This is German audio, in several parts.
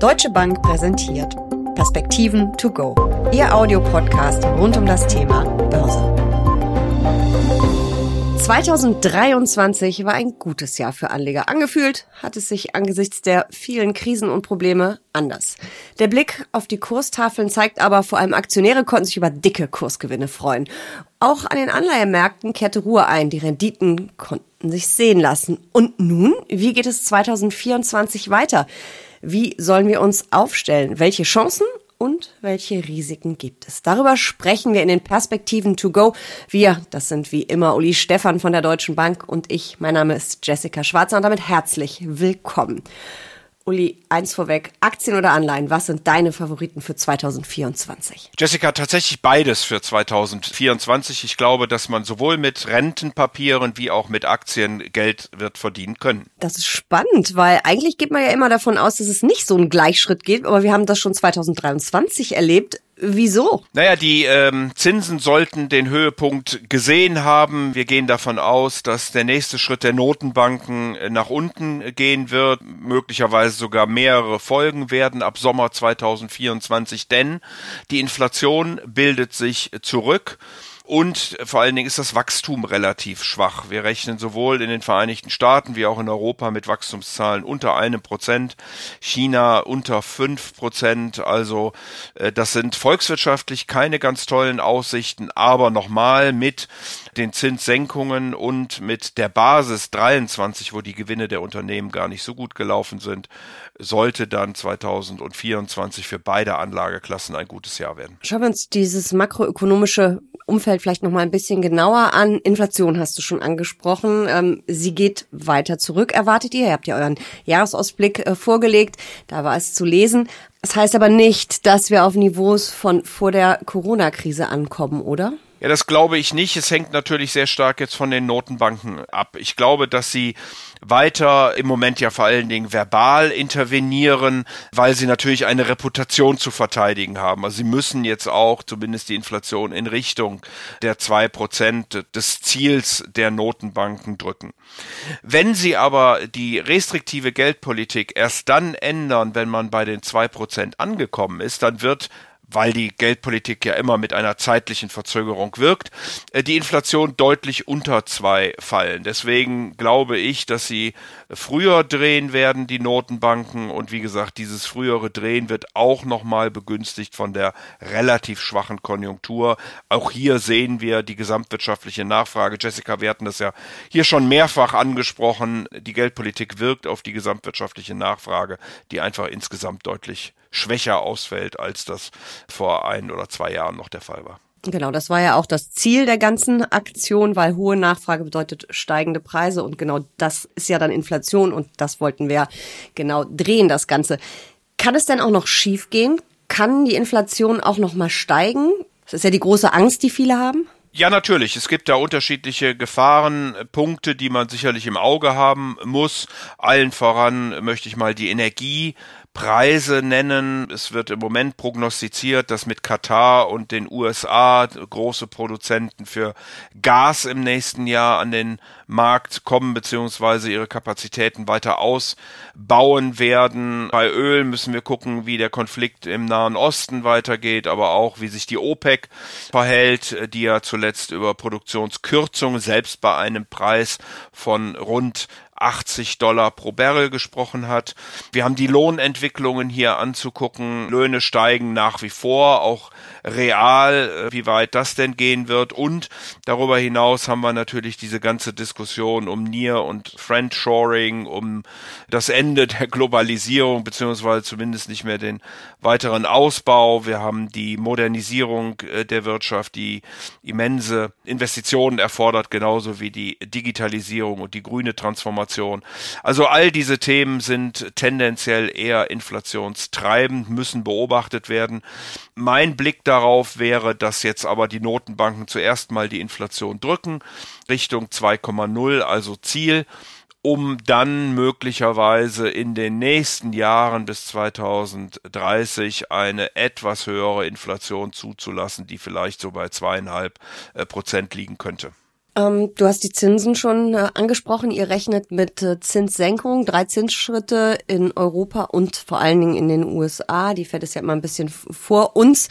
Deutsche Bank präsentiert Perspektiven to go. Ihr Audiopodcast rund um das Thema Börse. 2023 war ein gutes Jahr für Anleger. Angefühlt hat es sich angesichts der vielen Krisen und Probleme anders. Der Blick auf die Kurstafeln zeigt aber, vor allem Aktionäre konnten sich über dicke Kursgewinne freuen. Auch an den Anleihemärkten kehrte Ruhe ein. Die Renditen konnten sich sehen lassen. Und nun, wie geht es 2024 weiter? Wie sollen wir uns aufstellen? Welche Chancen und welche Risiken gibt es? Darüber sprechen wir in den Perspektiven to go. Wir, das sind wie immer Uli Stefan von der Deutschen Bank und ich. Mein Name ist Jessica Schwarzer und damit herzlich willkommen. Uli, eins vorweg, Aktien oder Anleihen, was sind deine Favoriten für 2024? Jessica, tatsächlich beides für 2024. Ich glaube, dass man sowohl mit Rentenpapieren wie auch mit Aktien Geld wird verdienen können. Das ist spannend, weil eigentlich geht man ja immer davon aus, dass es nicht so einen Gleichschritt geht, aber wir haben das schon 2023 erlebt. Wieso? Naja, die ähm, Zinsen sollten den Höhepunkt gesehen haben. Wir gehen davon aus, dass der nächste Schritt der Notenbanken äh, nach unten gehen wird, möglicherweise sogar mehrere Folgen werden ab Sommer 2024, denn die Inflation bildet sich zurück. Und vor allen Dingen ist das Wachstum relativ schwach. Wir rechnen sowohl in den Vereinigten Staaten wie auch in Europa mit Wachstumszahlen unter einem Prozent, China unter fünf Prozent. Also äh, das sind volkswirtschaftlich keine ganz tollen Aussichten, aber nochmal mit den Zinssenkungen und mit der Basis 23, wo die Gewinne der Unternehmen gar nicht so gut gelaufen sind, sollte dann 2024 für beide Anlageklassen ein gutes Jahr werden. Schauen wir uns dieses makroökonomische Umfeld vielleicht noch mal ein bisschen genauer an. Inflation hast du schon angesprochen. Ähm, sie geht weiter zurück, erwartet ihr. Ihr habt ja euren Jahresausblick äh, vorgelegt. Da war es zu lesen. Das heißt aber nicht, dass wir auf Niveaus von vor der Corona-Krise ankommen, oder? Ja, das glaube ich nicht. Es hängt natürlich sehr stark jetzt von den Notenbanken ab. Ich glaube, dass sie weiter im Moment ja vor allen Dingen verbal intervenieren, weil sie natürlich eine Reputation zu verteidigen haben. Also sie müssen jetzt auch zumindest die Inflation in Richtung der zwei Prozent des Ziels der Notenbanken drücken. Wenn sie aber die restriktive Geldpolitik erst dann ändern, wenn man bei den zwei Prozent angekommen ist, dann wird weil die Geldpolitik ja immer mit einer zeitlichen Verzögerung wirkt, äh, die Inflation deutlich unter zwei fallen. Deswegen glaube ich, dass sie früher drehen werden, die Notenbanken. Und wie gesagt, dieses frühere Drehen wird auch nochmal begünstigt von der relativ schwachen Konjunktur. Auch hier sehen wir die gesamtwirtschaftliche Nachfrage. Jessica, wir hatten das ja hier schon mehrfach angesprochen. Die Geldpolitik wirkt auf die gesamtwirtschaftliche Nachfrage, die einfach insgesamt deutlich schwächer ausfällt, als das vor ein oder zwei Jahren noch der Fall war. Genau, das war ja auch das Ziel der ganzen Aktion, weil hohe Nachfrage bedeutet steigende Preise und genau das ist ja dann Inflation und das wollten wir genau drehen, das Ganze. Kann es denn auch noch schiefgehen? Kann die Inflation auch noch mal steigen? Das ist ja die große Angst, die viele haben. Ja, natürlich. Es gibt da unterschiedliche Gefahrenpunkte, die man sicherlich im Auge haben muss. Allen voran möchte ich mal die Energie Preise nennen. Es wird im Moment prognostiziert, dass mit Katar und den USA große Produzenten für Gas im nächsten Jahr an den Markt kommen beziehungsweise ihre Kapazitäten weiter ausbauen werden. Bei Öl müssen wir gucken, wie der Konflikt im Nahen Osten weitergeht, aber auch wie sich die OPEC verhält, die ja zuletzt über Produktionskürzungen selbst bei einem Preis von rund 80 Dollar pro Barrel gesprochen hat. Wir haben die Lohnentwicklungen hier anzugucken. Löhne steigen nach wie vor, auch real, äh, wie weit das denn gehen wird. Und darüber hinaus haben wir natürlich diese ganze Diskussion um Near- und Friendshoring, um das Ende der Globalisierung, beziehungsweise zumindest nicht mehr den weiteren Ausbau. Wir haben die Modernisierung äh, der Wirtschaft, die immense Investitionen erfordert, genauso wie die Digitalisierung und die grüne Transformation Inflation. Also all diese Themen sind tendenziell eher inflationstreibend, müssen beobachtet werden. Mein Blick darauf wäre, dass jetzt aber die Notenbanken zuerst mal die Inflation drücken, Richtung 2,0, also Ziel um dann möglicherweise in den nächsten Jahren bis 2030 eine etwas höhere Inflation zuzulassen, die vielleicht so bei zweieinhalb äh, Prozent liegen könnte. Ähm, du hast die Zinsen schon äh, angesprochen. Ihr rechnet mit äh, Zinssenkung, drei Zinsschritte in Europa und vor allen Dingen in den USA. Die Fed ist ja immer ein bisschen vor uns,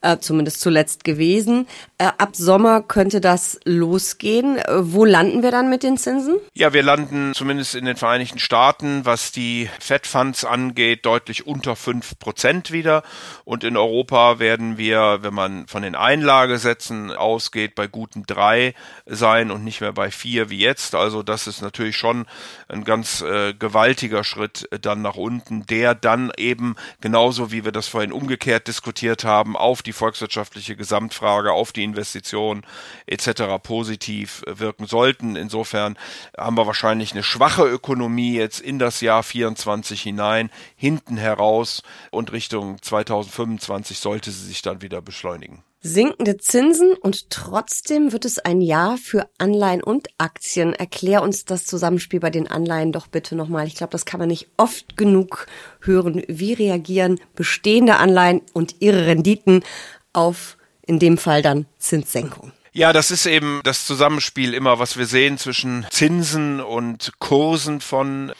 äh, zumindest zuletzt gewesen. Äh, ab Sommer könnte das losgehen. Äh, wo landen wir dann mit den Zinsen? Ja, wir landen zumindest in den Vereinigten Staaten, was die Fed Funds angeht, deutlich unter fünf Prozent wieder. Und in Europa werden wir, wenn man von den Einlagesätzen ausgeht, bei guten drei sein und nicht mehr bei vier wie jetzt. Also das ist natürlich schon ein ganz äh, gewaltiger Schritt äh, dann nach unten, der dann eben genauso wie wir das vorhin umgekehrt diskutiert haben, auf die volkswirtschaftliche Gesamtfrage, auf die Investitionen etc. positiv äh, wirken sollten. Insofern haben wir wahrscheinlich eine schwache Ökonomie jetzt in das Jahr 24 hinein, hinten heraus und Richtung 2025 sollte sie sich dann wieder beschleunigen sinkende Zinsen und trotzdem wird es ein Jahr für Anleihen und Aktien. Erklär uns das Zusammenspiel bei den Anleihen doch bitte nochmal. Ich glaube, das kann man nicht oft genug hören. Wie reagieren bestehende Anleihen und ihre Renditen auf in dem Fall dann Zinssenkung? Ja, das ist eben das Zusammenspiel immer, was wir sehen zwischen Zinsen und Kursen von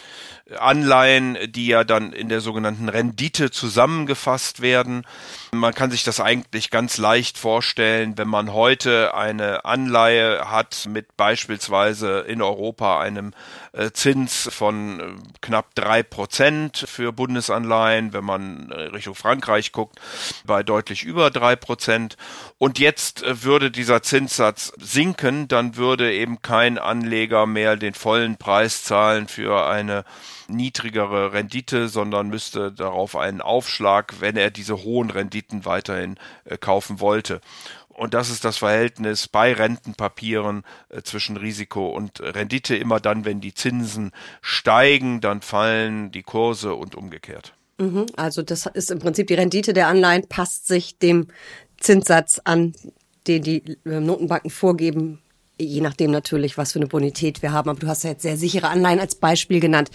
Anleihen, die ja dann in der sogenannten Rendite zusammengefasst werden. Man kann sich das eigentlich ganz leicht vorstellen, wenn man heute eine Anleihe hat mit beispielsweise in Europa einem äh, Zins von äh, knapp drei Prozent für Bundesanleihen, wenn man äh, Richtung Frankreich guckt, bei deutlich über drei Prozent. Und jetzt würde dieser Zinssatz sinken, dann würde eben kein Anleger mehr den vollen Preis zahlen für eine niedrigere Rendite, sondern müsste darauf einen Aufschlag, wenn er diese hohen Renditen weiterhin äh, kaufen wollte. Und das ist das Verhältnis bei Rentenpapieren äh, zwischen Risiko und Rendite. Immer dann, wenn die Zinsen steigen, dann fallen die Kurse und umgekehrt. Mhm, also das ist im Prinzip die Rendite der Anleihen, passt sich dem Zinssatz an, den die äh, Notenbanken vorgeben, je nachdem natürlich, was für eine Bonität wir haben. Aber du hast ja jetzt sehr sichere Anleihen als Beispiel genannt.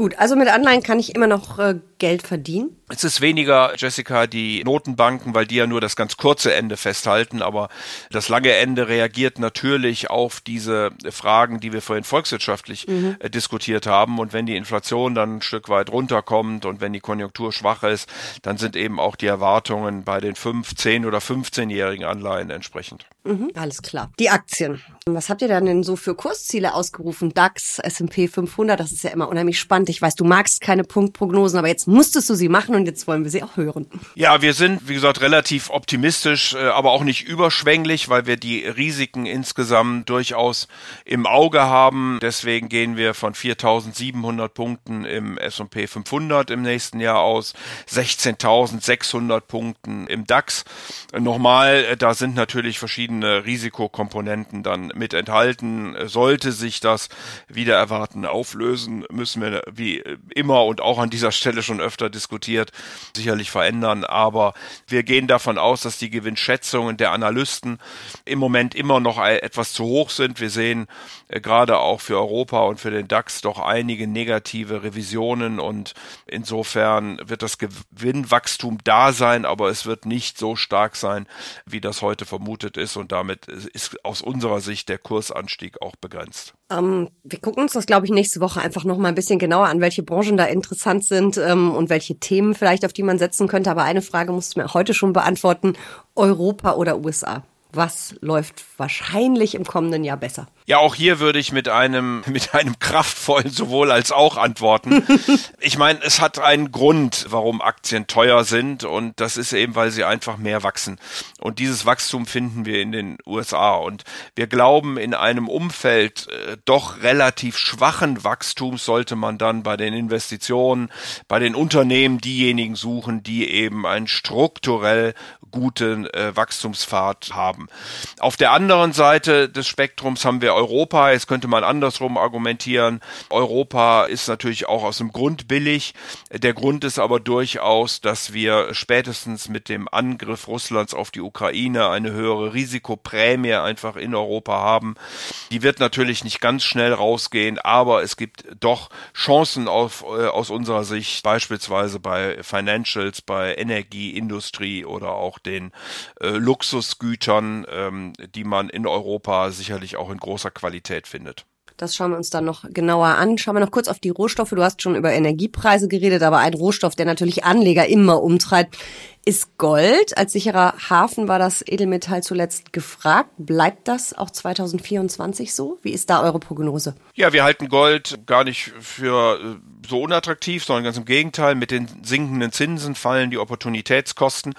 Gut, also mit Anleihen kann ich immer noch äh, Geld verdienen. Es ist weniger, Jessica, die Notenbanken, weil die ja nur das ganz kurze Ende festhalten, aber das lange Ende reagiert natürlich auf diese Fragen, die wir vorhin volkswirtschaftlich mhm. äh, diskutiert haben. Und wenn die Inflation dann ein Stück weit runterkommt und wenn die Konjunktur schwach ist, dann sind eben auch die Erwartungen bei den 5, 10 oder 15-jährigen Anleihen entsprechend. Mhm, alles klar. Die Aktien. Was habt ihr denn so für Kursziele ausgerufen? DAX, S&P 500, das ist ja immer unheimlich spannend. Ich weiß, du magst keine Punktprognosen, aber jetzt musstest du sie machen und jetzt wollen wir sie auch hören. Ja, wir sind, wie gesagt, relativ optimistisch, äh, aber auch nicht überschwänglich, weil wir die Risiken insgesamt durchaus im Auge haben. Deswegen gehen wir von 4.700 Punkten im S&P 500 im nächsten Jahr aus, 16.600 Punkten im DAX. Nochmal, äh, da sind natürlich verschiedene Risikokomponenten dann mit enthalten. Sollte sich das wieder erwarten auflösen, müssen wir wie immer und auch an dieser Stelle schon öfter diskutiert, sicherlich verändern. Aber wir gehen davon aus, dass die Gewinnschätzungen der Analysten im Moment immer noch etwas zu hoch sind. Wir sehen äh, gerade auch für Europa und für den DAX doch einige negative Revisionen und insofern wird das Gewinnwachstum da sein, aber es wird nicht so stark sein, wie das heute vermutet ist und damit ist aus unserer Sicht der Kursanstieg auch begrenzt. Ähm, wir gucken uns das, glaube ich, nächste Woche einfach noch mal ein bisschen genauer an, welche Branchen da interessant sind ähm, und welche Themen vielleicht, auf die man setzen könnte. Aber eine Frage musst du mir heute schon beantworten. Europa oder USA? Was läuft wahrscheinlich im kommenden Jahr besser? Ja, auch hier würde ich mit einem, mit einem kraftvollen sowohl als auch antworten. ich meine, es hat einen Grund, warum Aktien teuer sind und das ist eben, weil sie einfach mehr wachsen. Und dieses Wachstum finden wir in den USA und wir glauben, in einem Umfeld äh, doch relativ schwachen Wachstums sollte man dann bei den Investitionen, bei den Unternehmen diejenigen suchen, die eben einen strukturell guten äh, Wachstumspfad haben. Auf der anderen Seite des Spektrums haben wir Europa. Jetzt könnte man andersrum argumentieren. Europa ist natürlich auch aus dem Grund billig. Der Grund ist aber durchaus, dass wir spätestens mit dem Angriff Russlands auf die Ukraine eine höhere Risikoprämie einfach in Europa haben. Die wird natürlich nicht ganz schnell rausgehen, aber es gibt doch Chancen auf, äh, aus unserer Sicht, beispielsweise bei Financials, bei Energie, Industrie oder auch den äh, Luxusgütern, ähm, die man in Europa sicherlich auch in großer Qualität findet. Das schauen wir uns dann noch genauer an. Schauen wir noch kurz auf die Rohstoffe. Du hast schon über Energiepreise geredet, aber ein Rohstoff, der natürlich Anleger immer umtreibt, ist Gold. Als sicherer Hafen war das Edelmetall zuletzt gefragt. Bleibt das auch 2024 so? Wie ist da eure Prognose? Ja, wir halten Gold gar nicht für äh, so unattraktiv, sondern ganz im Gegenteil. Mit den sinkenden Zinsen fallen die Opportunitätskosten.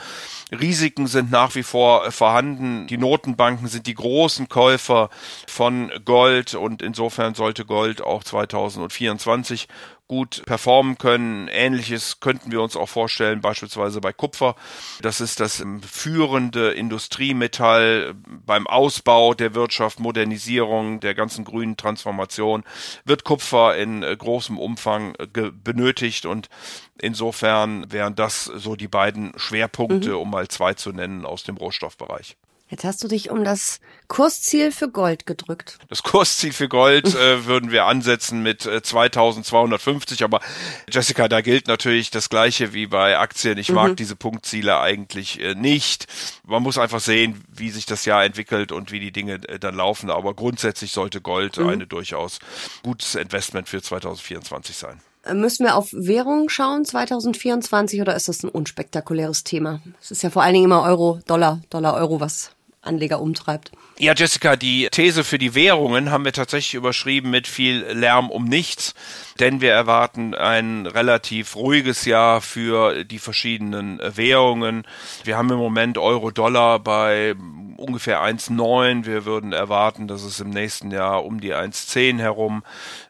Risiken sind nach wie vor äh, vorhanden. Die Notenbanken sind die großen Käufer von Gold und insofern sollte Gold auch 2024 gut performen können. Ähnliches könnten wir uns auch vorstellen, beispielsweise bei Kupfer. Das ist das führende Industriemetall beim Ausbau der Wirtschaft, Modernisierung der ganzen grünen Transformation wird Kupfer in äh, großem Umfang äh, benötigt und insofern wären das so die beiden Schwerpunkte, mhm. um mal zwei zu nennen aus dem Rohstoffbereich. Jetzt hast du dich um das Kursziel für Gold gedrückt. Das Kursziel für Gold äh, würden wir ansetzen mit äh, 2250, aber Jessica, da gilt natürlich das gleiche wie bei Aktien. Ich mhm. mag diese Punktziele eigentlich äh, nicht. Man muss einfach sehen, wie sich das Jahr entwickelt und wie die Dinge äh, dann laufen, aber grundsätzlich sollte Gold mhm. eine durchaus gutes Investment für 2024 sein. Äh, müssen wir auf Währung schauen 2024 oder ist das ein unspektakuläres Thema? Es ist ja vor allen Dingen immer Euro, Dollar, Dollar, Euro, was Anleger umtreibt. Ja, Jessica, die These für die Währungen haben wir tatsächlich überschrieben mit viel Lärm um nichts, denn wir erwarten ein relativ ruhiges Jahr für die verschiedenen Währungen. Wir haben im Moment Euro-Dollar bei ungefähr 1,9. Wir würden erwarten, dass es im nächsten Jahr um die 1,10 herum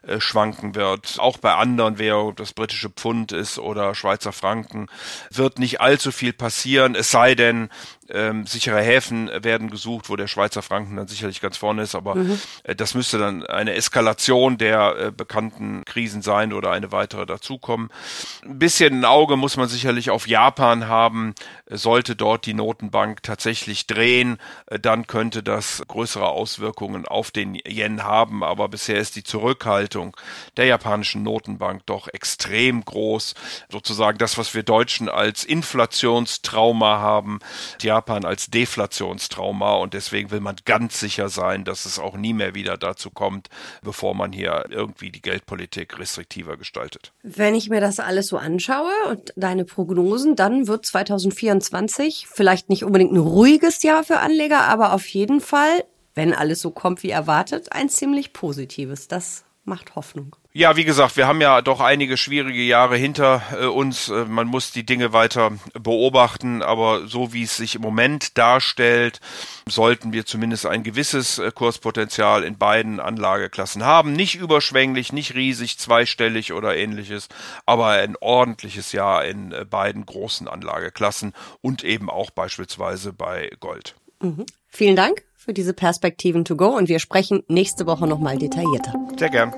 äh, schwanken wird. Auch bei anderen Währungen, ob das britische Pfund ist oder Schweizer Franken, wird nicht allzu viel passieren, es sei denn, ähm, sichere Häfen werden gesucht, wo der Schweizer Franken dann sicherlich ganz vorne ist, aber mhm. äh, das müsste dann eine Eskalation der äh, bekannten Krisen sein oder eine weitere dazukommen. Ein bisschen ein Auge muss man sicherlich auf Japan haben. Sollte dort die Notenbank tatsächlich drehen, äh, dann könnte das größere Auswirkungen auf den Yen haben, aber bisher ist die Zurückhaltung der japanischen Notenbank doch extrem groß. Sozusagen das, was wir Deutschen als Inflationstrauma haben, Japan Japan als Deflationstrauma und deswegen will man ganz sicher sein, dass es auch nie mehr wieder dazu kommt, bevor man hier irgendwie die Geldpolitik restriktiver gestaltet. Wenn ich mir das alles so anschaue und deine Prognosen, dann wird 2024 vielleicht nicht unbedingt ein ruhiges Jahr für Anleger, aber auf jeden Fall, wenn alles so kommt wie erwartet, ein ziemlich positives. Das macht Hoffnung. Ja, wie gesagt, wir haben ja doch einige schwierige Jahre hinter äh, uns. Äh, man muss die Dinge weiter beobachten, aber so wie es sich im Moment darstellt, sollten wir zumindest ein gewisses äh, Kurspotenzial in beiden Anlageklassen haben. Nicht überschwänglich, nicht riesig, zweistellig oder ähnliches, aber ein ordentliches Jahr in äh, beiden großen Anlageklassen und eben auch beispielsweise bei Gold. Mhm. Vielen Dank für diese Perspektiven to go und wir sprechen nächste Woche nochmal detaillierter. Sehr gern.